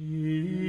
Yeah.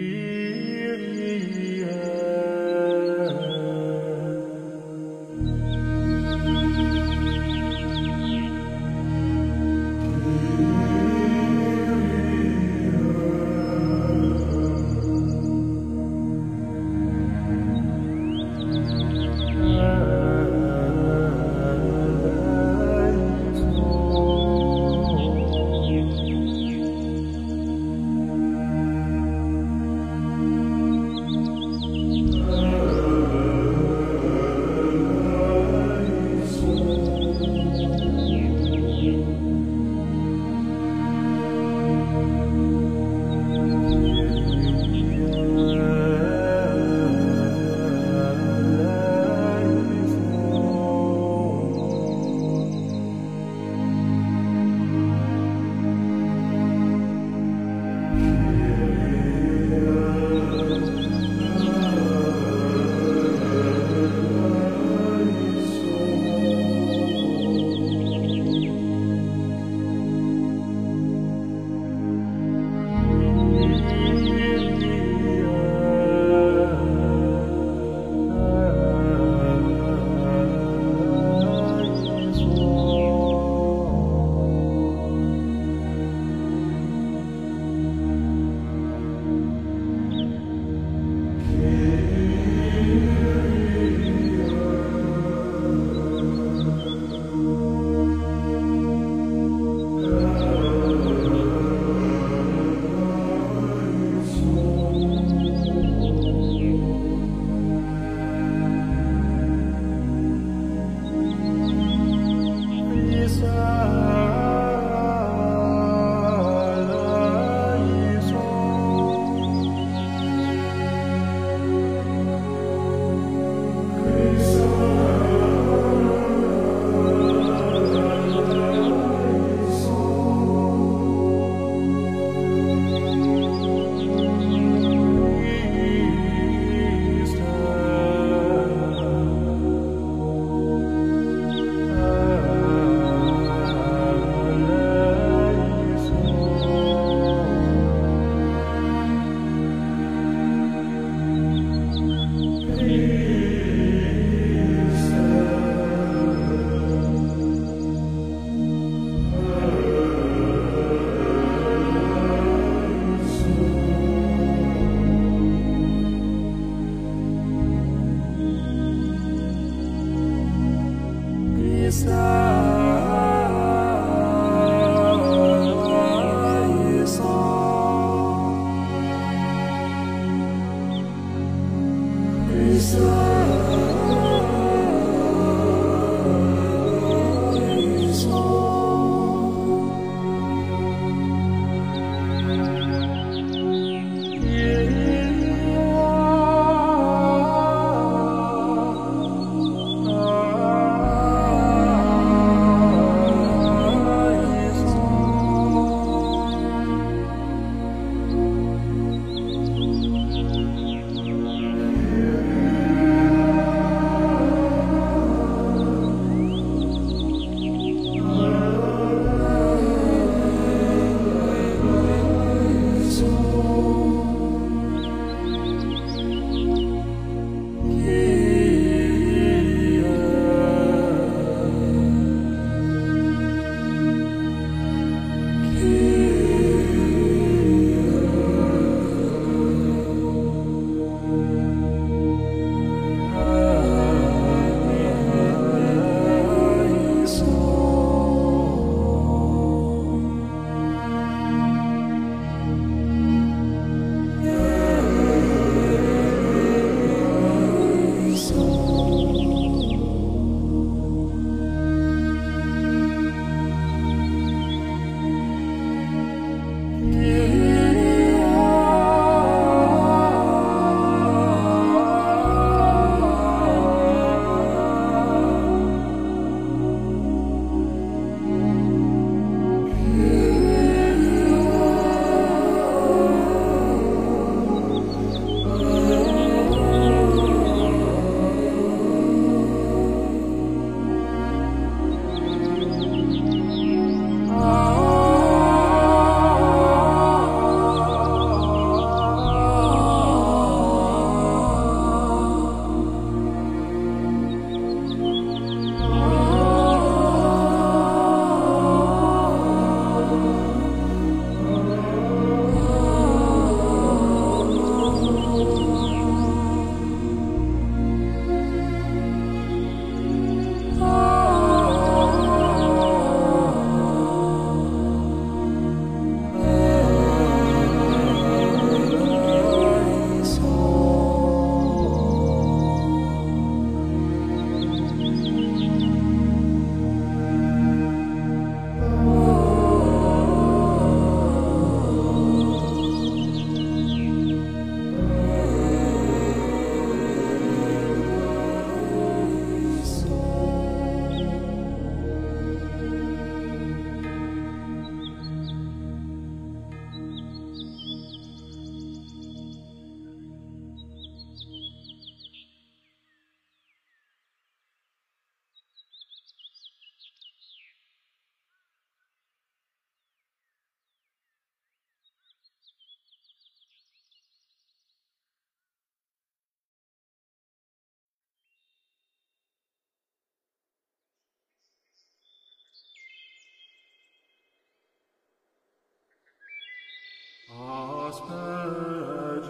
pages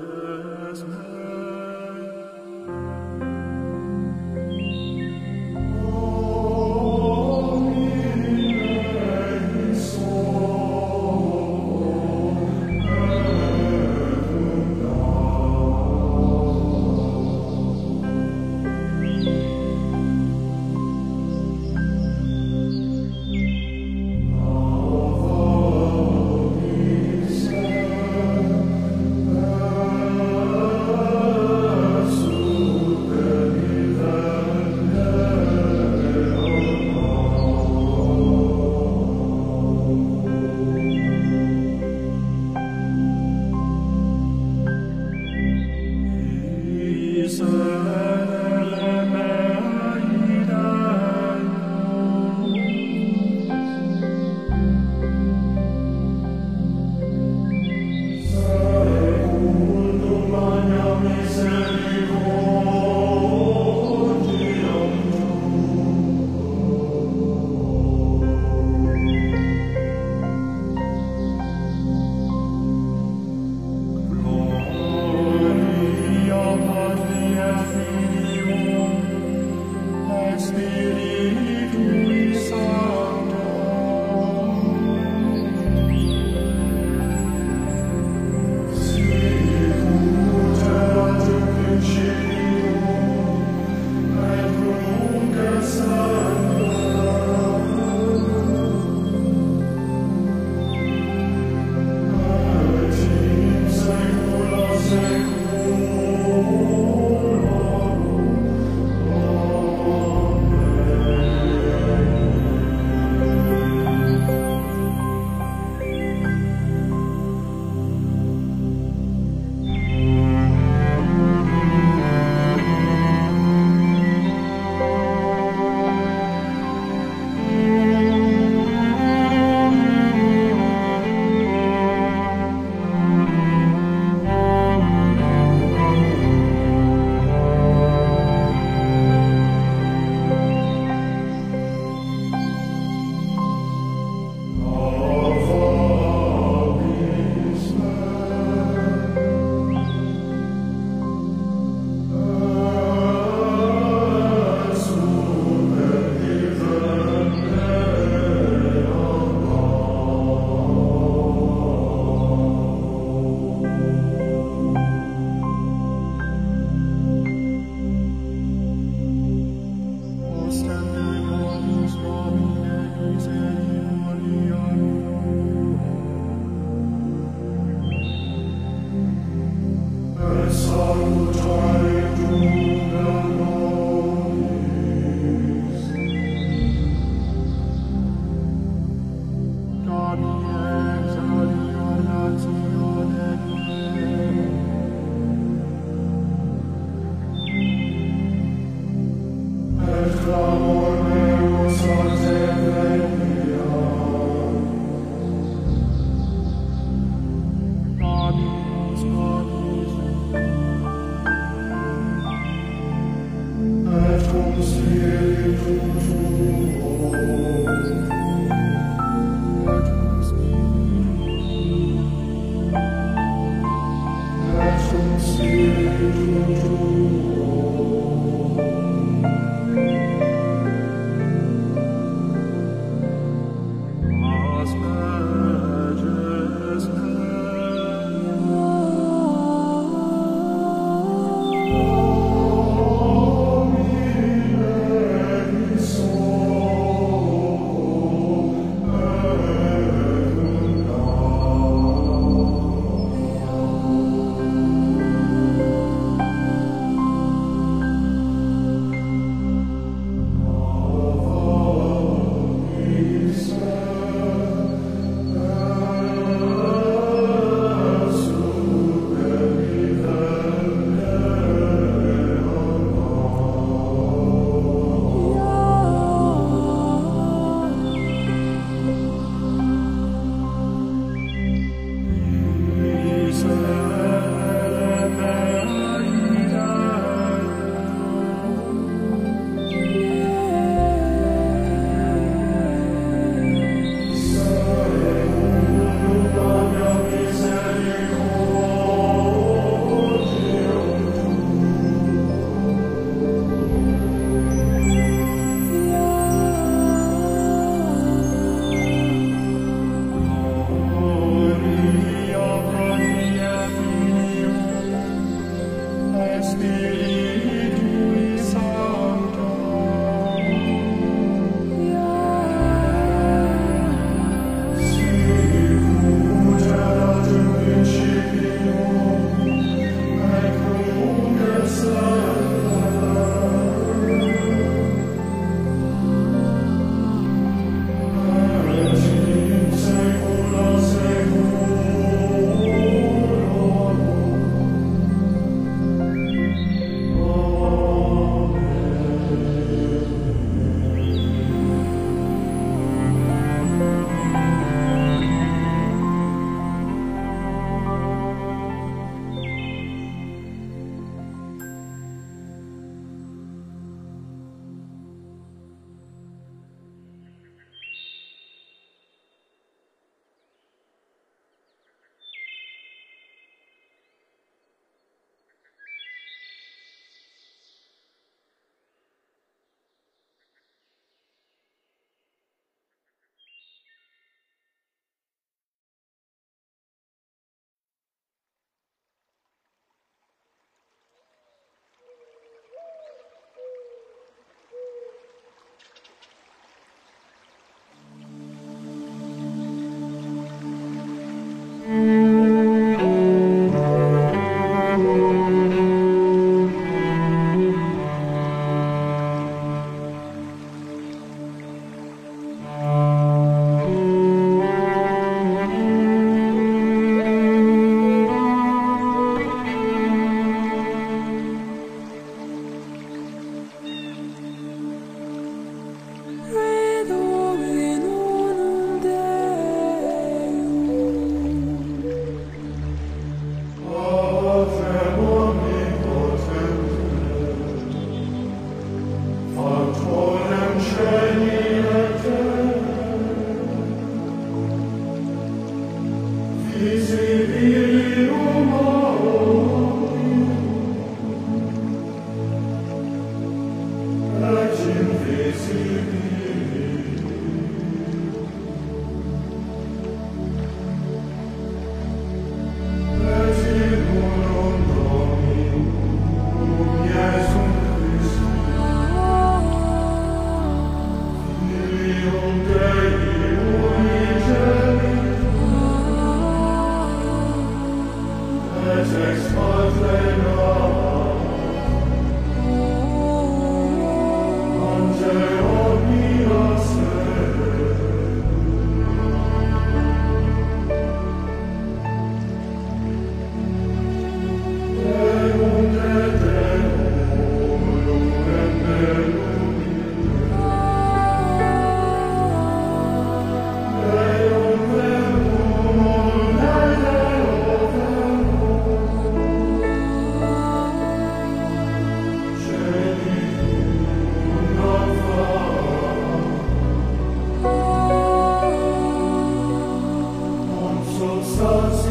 made.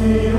You.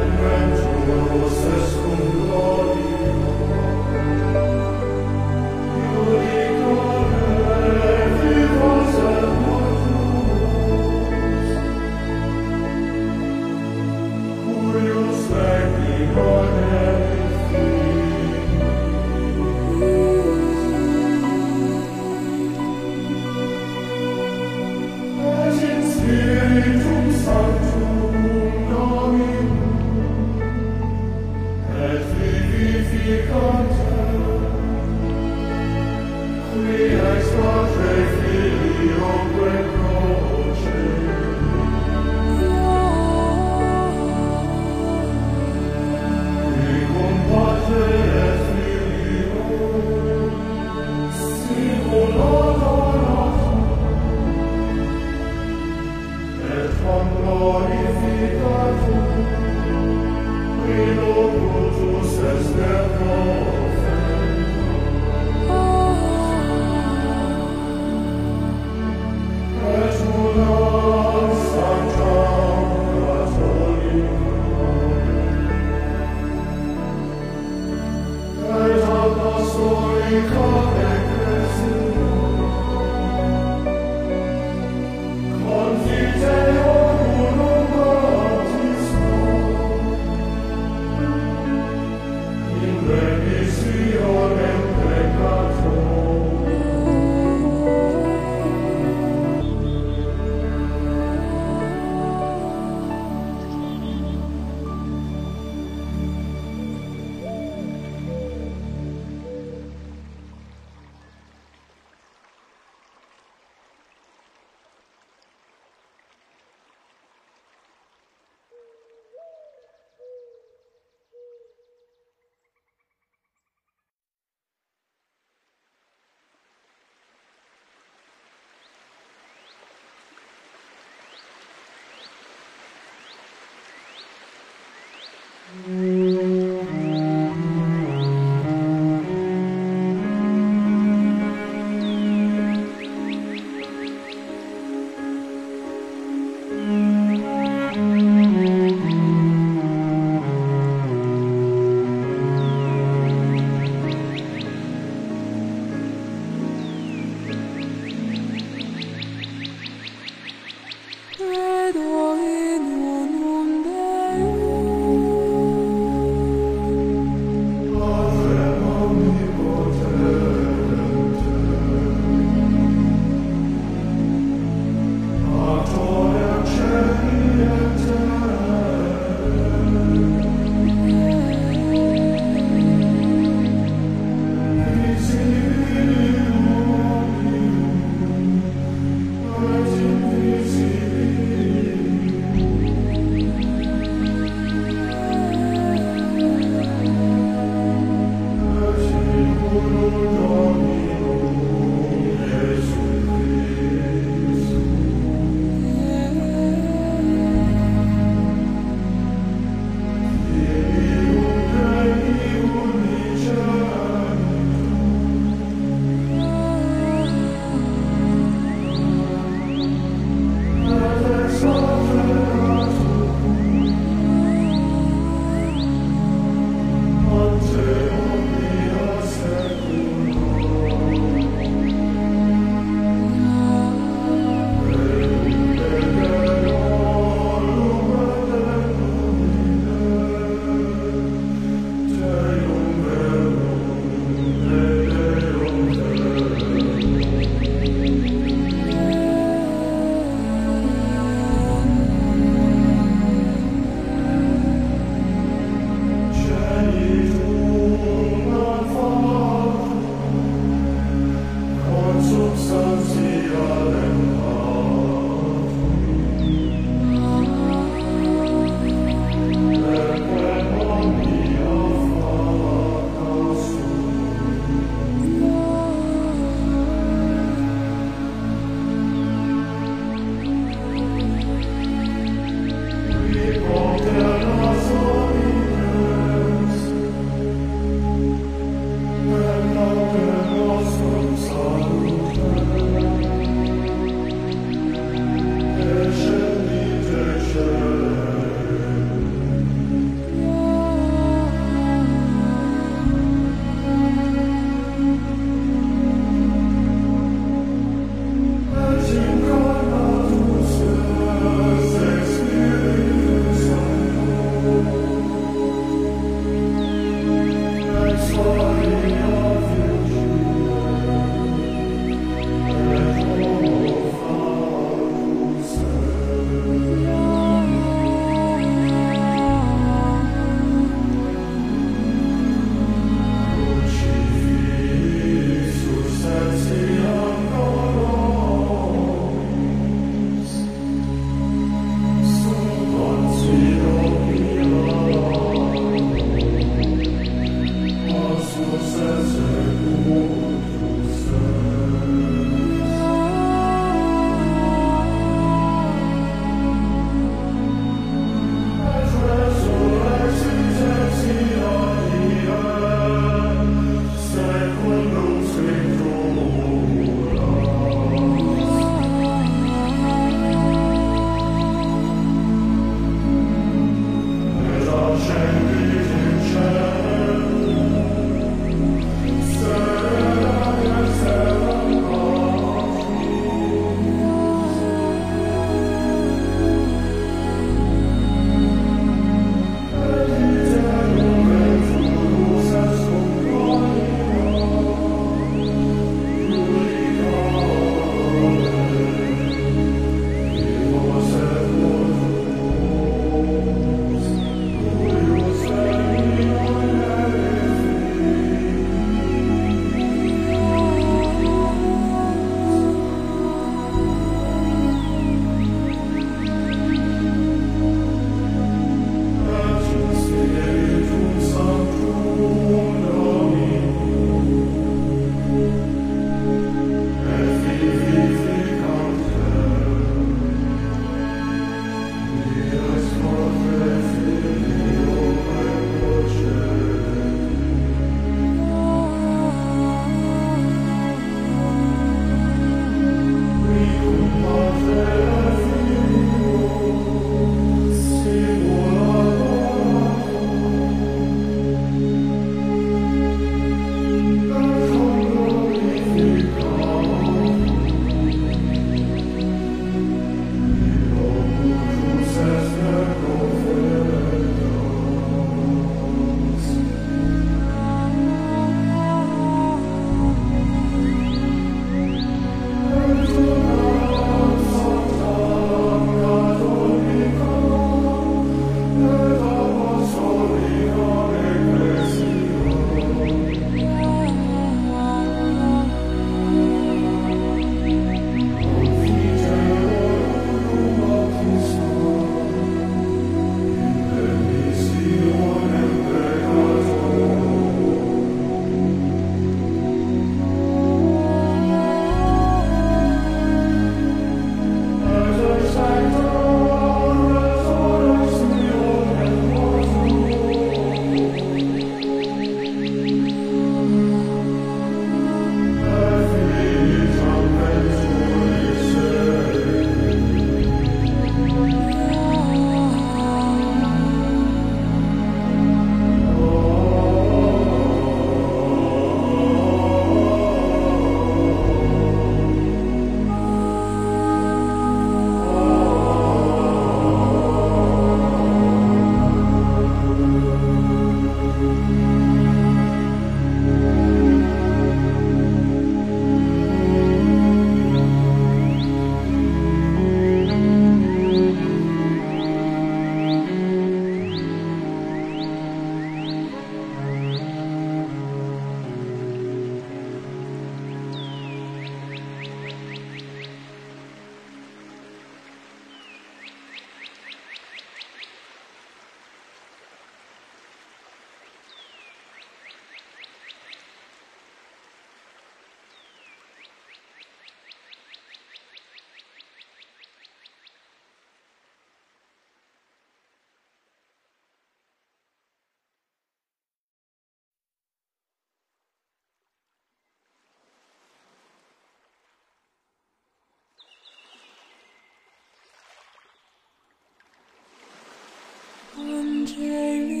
came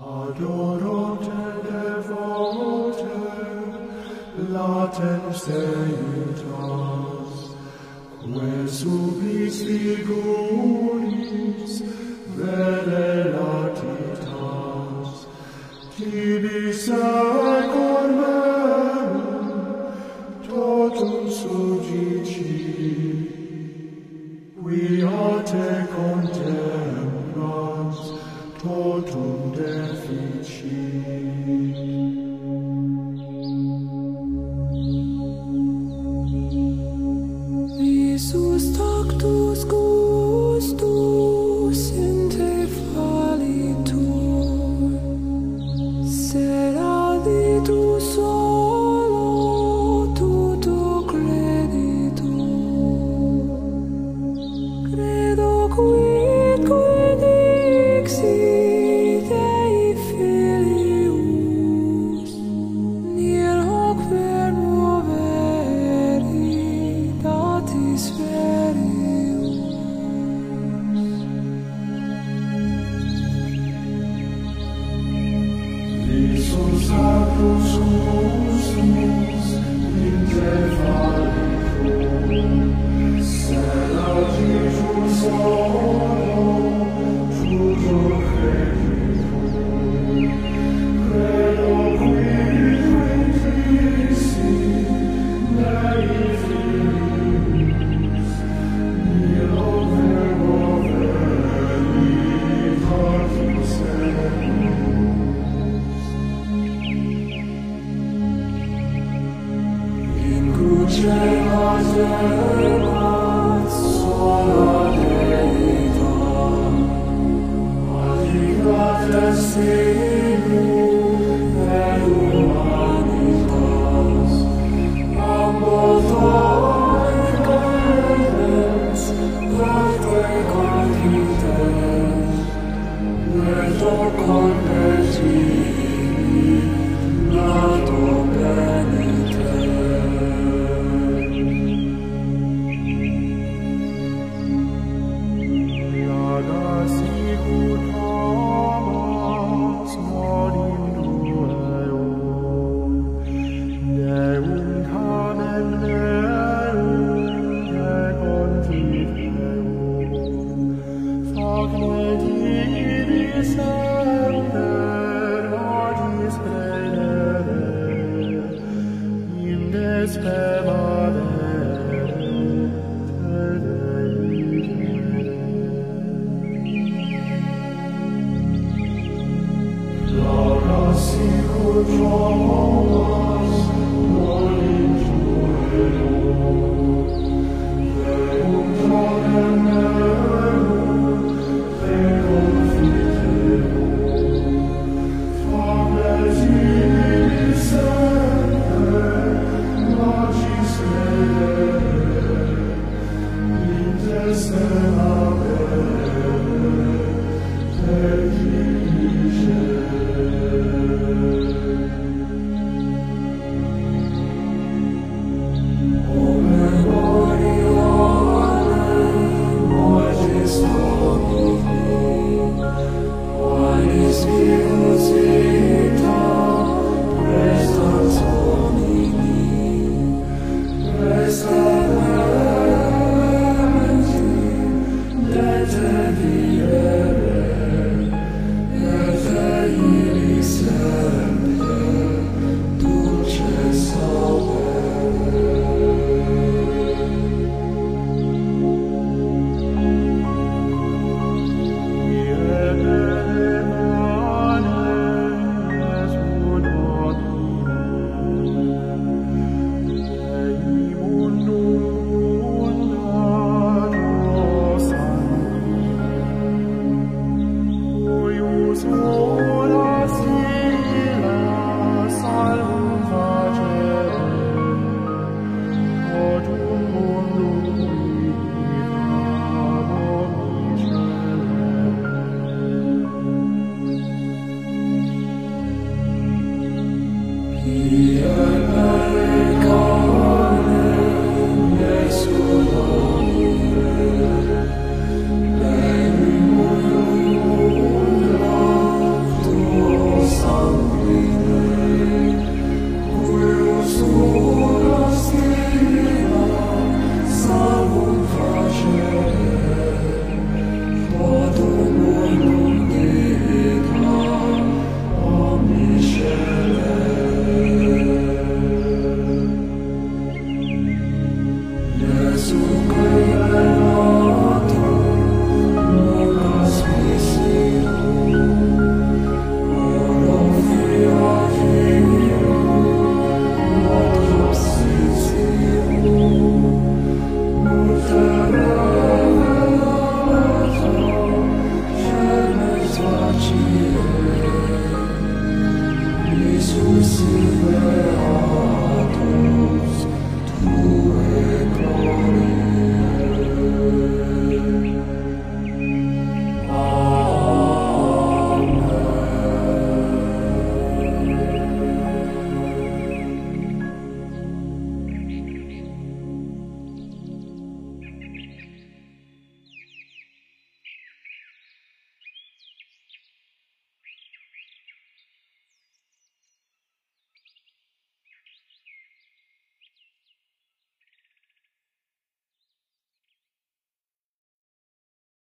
Adorate devote, latens Deitas, que subis figuris vere latitas, tibi sa Jesus, talk to school.